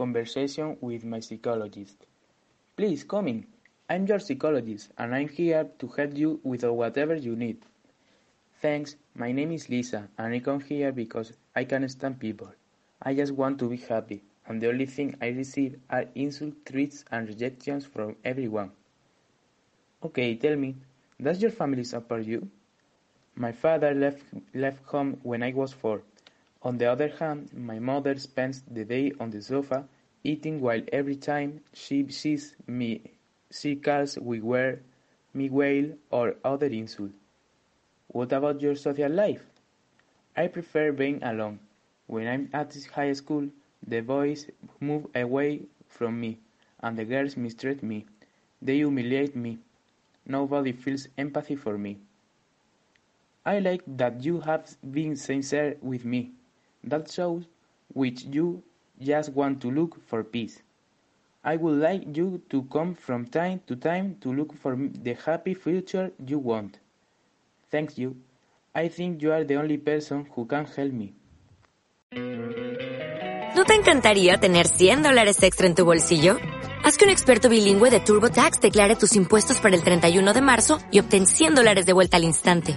Conversation with my psychologist. Please come in. I'm your psychologist and I'm here to help you with whatever you need. Thanks, my name is Lisa and I come here because I can't stand people. I just want to be happy and the only thing I receive are insults, threats and rejections from everyone. Okay, tell me, does your family support you? My father left, left home when I was four. On the other hand, my mother spends the day on the sofa eating while every time she sees me, she calls we were, me whale or other insult. What about your social life? I prefer being alone. When I'm at high school, the boys move away from me and the girls mistreat me. They humiliate me. Nobody feels empathy for me. I like that you have been sincere with me. That shows which you just want to look for peace. I would like you to come from time to time to look for the happy future you want. Thank you. I think you are the only person who can help me. ¿No te encantaría tener 100 dólares extra en tu bolsillo? Haz que un experto bilingüe de TurboTax declare tus impuestos para el 31 de marzo y obtén 100 dólares de vuelta al instante.